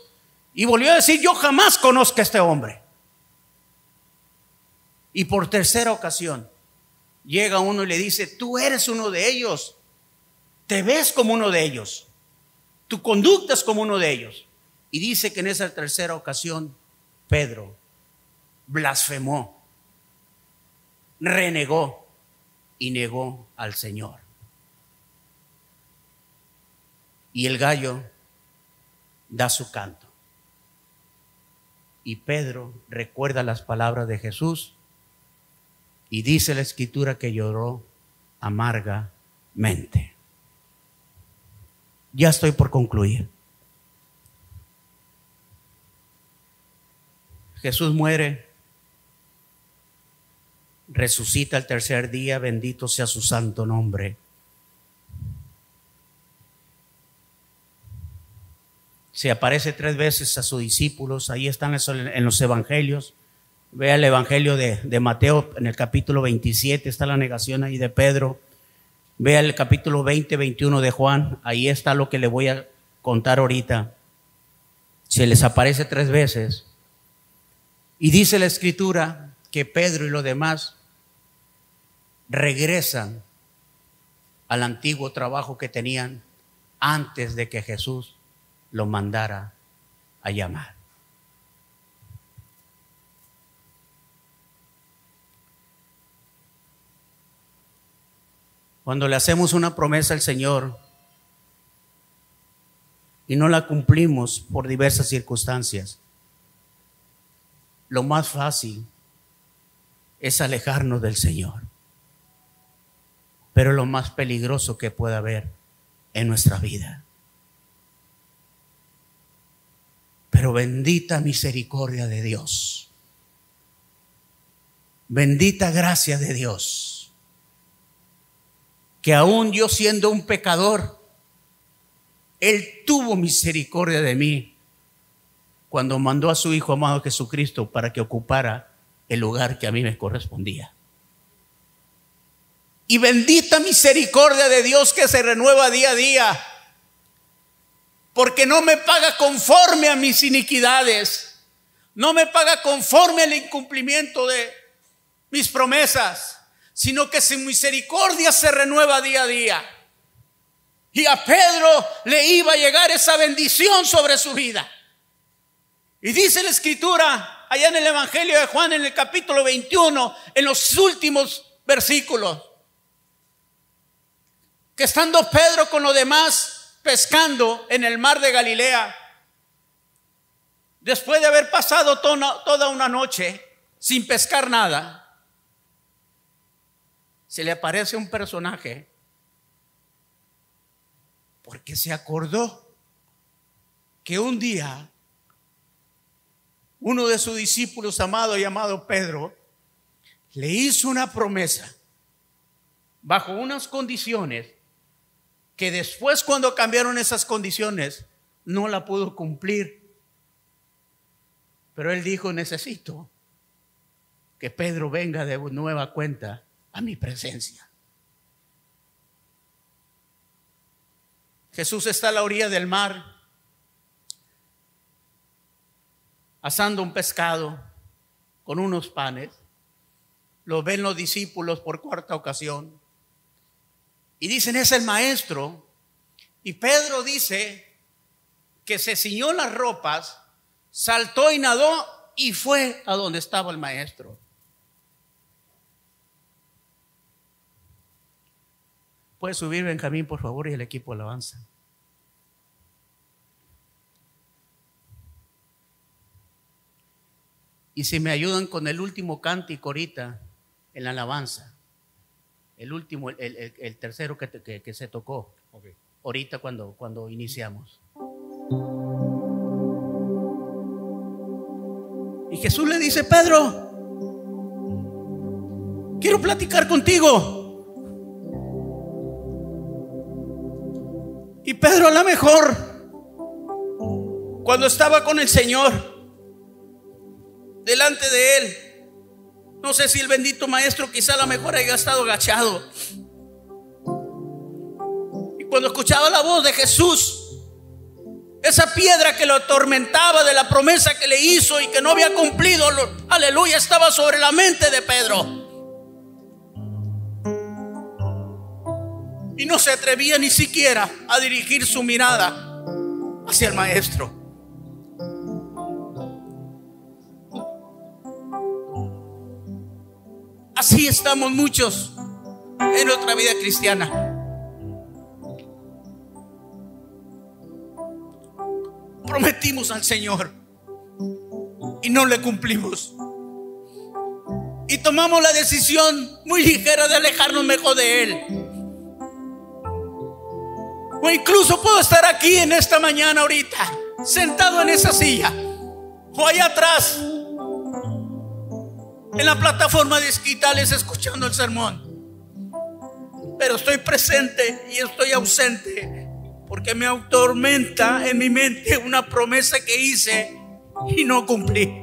Y volvió a decir, yo jamás conozco a este hombre. Y por tercera ocasión llega uno y le dice, tú eres uno de ellos, te ves como uno de ellos, tu conducta es como uno de ellos. Y dice que en esa tercera ocasión Pedro blasfemó, renegó y negó al Señor. Y el gallo da su canto. Y Pedro recuerda las palabras de Jesús y dice la escritura que lloró amargamente. Ya estoy por concluir. Jesús muere, resucita el tercer día, bendito sea su santo nombre. Se aparece tres veces a sus discípulos, ahí están en los evangelios. Vea el evangelio de, de Mateo en el capítulo 27, está la negación ahí de Pedro. Vea el capítulo 20, 21 de Juan, ahí está lo que le voy a contar ahorita. Se les aparece tres veces. Y dice la escritura que Pedro y los demás regresan al antiguo trabajo que tenían antes de que Jesús lo mandara a llamar. Cuando le hacemos una promesa al Señor y no la cumplimos por diversas circunstancias, lo más fácil es alejarnos del Señor. Pero lo más peligroso que puede haber en nuestra vida. Pero bendita misericordia de Dios. Bendita gracia de Dios. Que aún yo siendo un pecador, Él tuvo misericordia de mí cuando mandó a su Hijo amado Jesucristo para que ocupara el lugar que a mí me correspondía. Y bendita misericordia de Dios que se renueva día a día porque no me paga conforme a mis iniquidades, no me paga conforme al incumplimiento de mis promesas, sino que su misericordia se renueva día a día. Y a Pedro le iba a llegar esa bendición sobre su vida. Y dice la escritura allá en el Evangelio de Juan en el capítulo 21, en los últimos versículos, que estando Pedro con los demás, pescando en el mar de Galilea, después de haber pasado toda una noche sin pescar nada, se le aparece un personaje porque se acordó que un día uno de sus discípulos amado llamado Pedro le hizo una promesa bajo unas condiciones que después cuando cambiaron esas condiciones no la pudo cumplir. Pero él dijo, necesito que Pedro venga de nueva cuenta a mi presencia. Jesús está a la orilla del mar, asando un pescado con unos panes. Lo ven los discípulos por cuarta ocasión. Y dicen, es el maestro. Y Pedro dice que se ciñó las ropas, saltó y nadó y fue a donde estaba el maestro. Puede subir Benjamín, por favor, y el equipo alabanza. Y si me ayudan con el último cántico ahorita en la alabanza el último, el, tercero que, que, se tocó ahorita cuando, cuando iniciamos. Y Jesús le dice, Pedro, quiero platicar contigo. Y Pedro a lo mejor, cuando estaba con el Señor, delante de él, no sé si el bendito maestro quizá a lo mejor haya estado agachado. Y cuando escuchaba la voz de Jesús, esa piedra que lo atormentaba de la promesa que le hizo y que no había cumplido, aleluya, estaba sobre la mente de Pedro. Y no se atrevía ni siquiera a dirigir su mirada hacia el maestro. Así estamos muchos en nuestra vida cristiana. Prometimos al Señor y no le cumplimos. Y tomamos la decisión muy ligera de alejarnos mejor de Él. O incluso puedo estar aquí en esta mañana ahorita, sentado en esa silla, o allá atrás, en la plataforma de esquitales escuchando el sermón. Pero estoy presente y estoy ausente Porque me atormenta en mi mente una promesa que hice y no cumplí.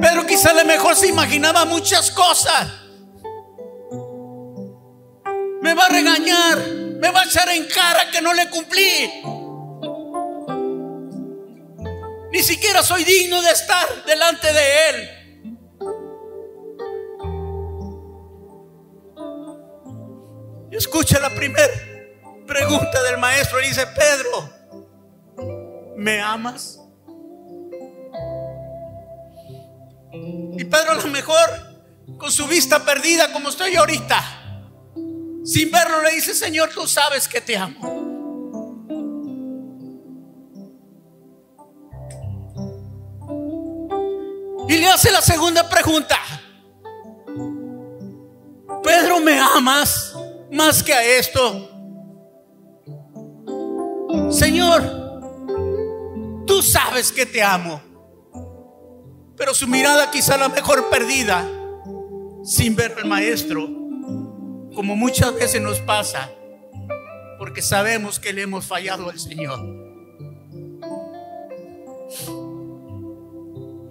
Pero quizá a lo mejor se imaginaba muchas cosas. Me va a regañar, me va a echar en cara que no le cumplí. Ni siquiera soy digno de estar delante de Él. Y escucha la primera pregunta del maestro. Y dice, Pedro, ¿me amas? Y Pedro a lo mejor, con su vista perdida como estoy ahorita, sin verlo le dice, Señor, tú sabes que te amo. Y le hace la segunda pregunta. Pedro, ¿me amas más que a esto? Señor, tú sabes que te amo. Pero su mirada quizá la mejor perdida, sin ver al maestro, como muchas veces nos pasa, porque sabemos que le hemos fallado al Señor.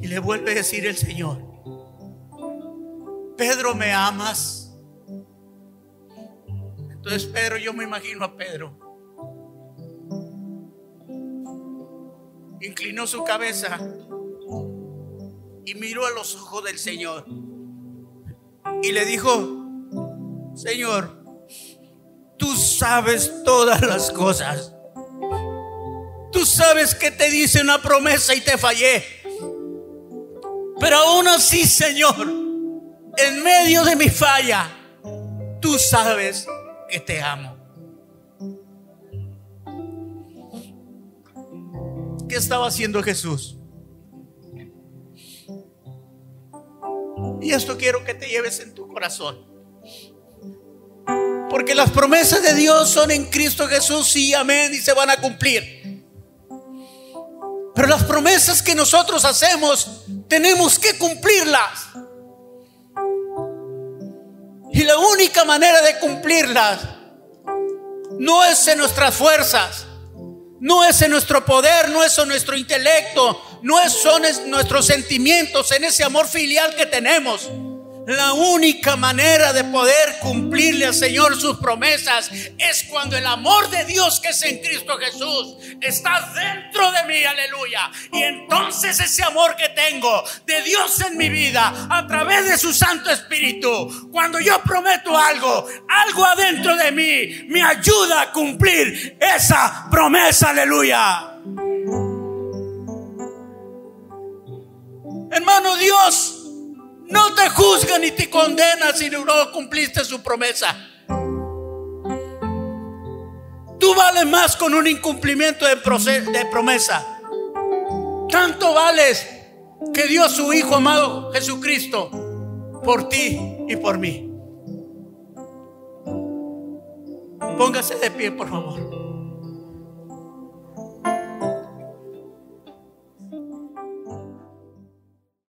Y le vuelve a decir el Señor, Pedro, ¿me amas? Entonces Pedro, yo me imagino a Pedro. Inclinó su cabeza y miró a los ojos del Señor. Y le dijo, Señor, tú sabes todas las cosas. Tú sabes que te dice una promesa y te fallé. Pero aún así, Señor, en medio de mi falla, tú sabes que te amo. ¿Qué estaba haciendo Jesús? Y esto quiero que te lleves en tu corazón. Porque las promesas de Dios son en Cristo Jesús, sí, amén, y se van a cumplir. Pero las promesas que nosotros hacemos tenemos que cumplirlas. Y la única manera de cumplirlas no es en nuestras fuerzas, no es en nuestro poder, no es en nuestro intelecto, no son nuestros sentimientos, en ese amor filial que tenemos. La única manera de poder cumplirle al Señor sus promesas es cuando el amor de Dios que es en Cristo Jesús está dentro de mí, aleluya. Y entonces ese amor que tengo de Dios en mi vida a través de su Santo Espíritu, cuando yo prometo algo, algo adentro de mí me ayuda a cumplir esa promesa, aleluya. Hermano Dios no te juzga ni te condena si no cumpliste su promesa. Tú vales más con un incumplimiento de, de promesa. Tanto vales que dio su Hijo amado Jesucristo por ti y por mí. Póngase de pie, por favor.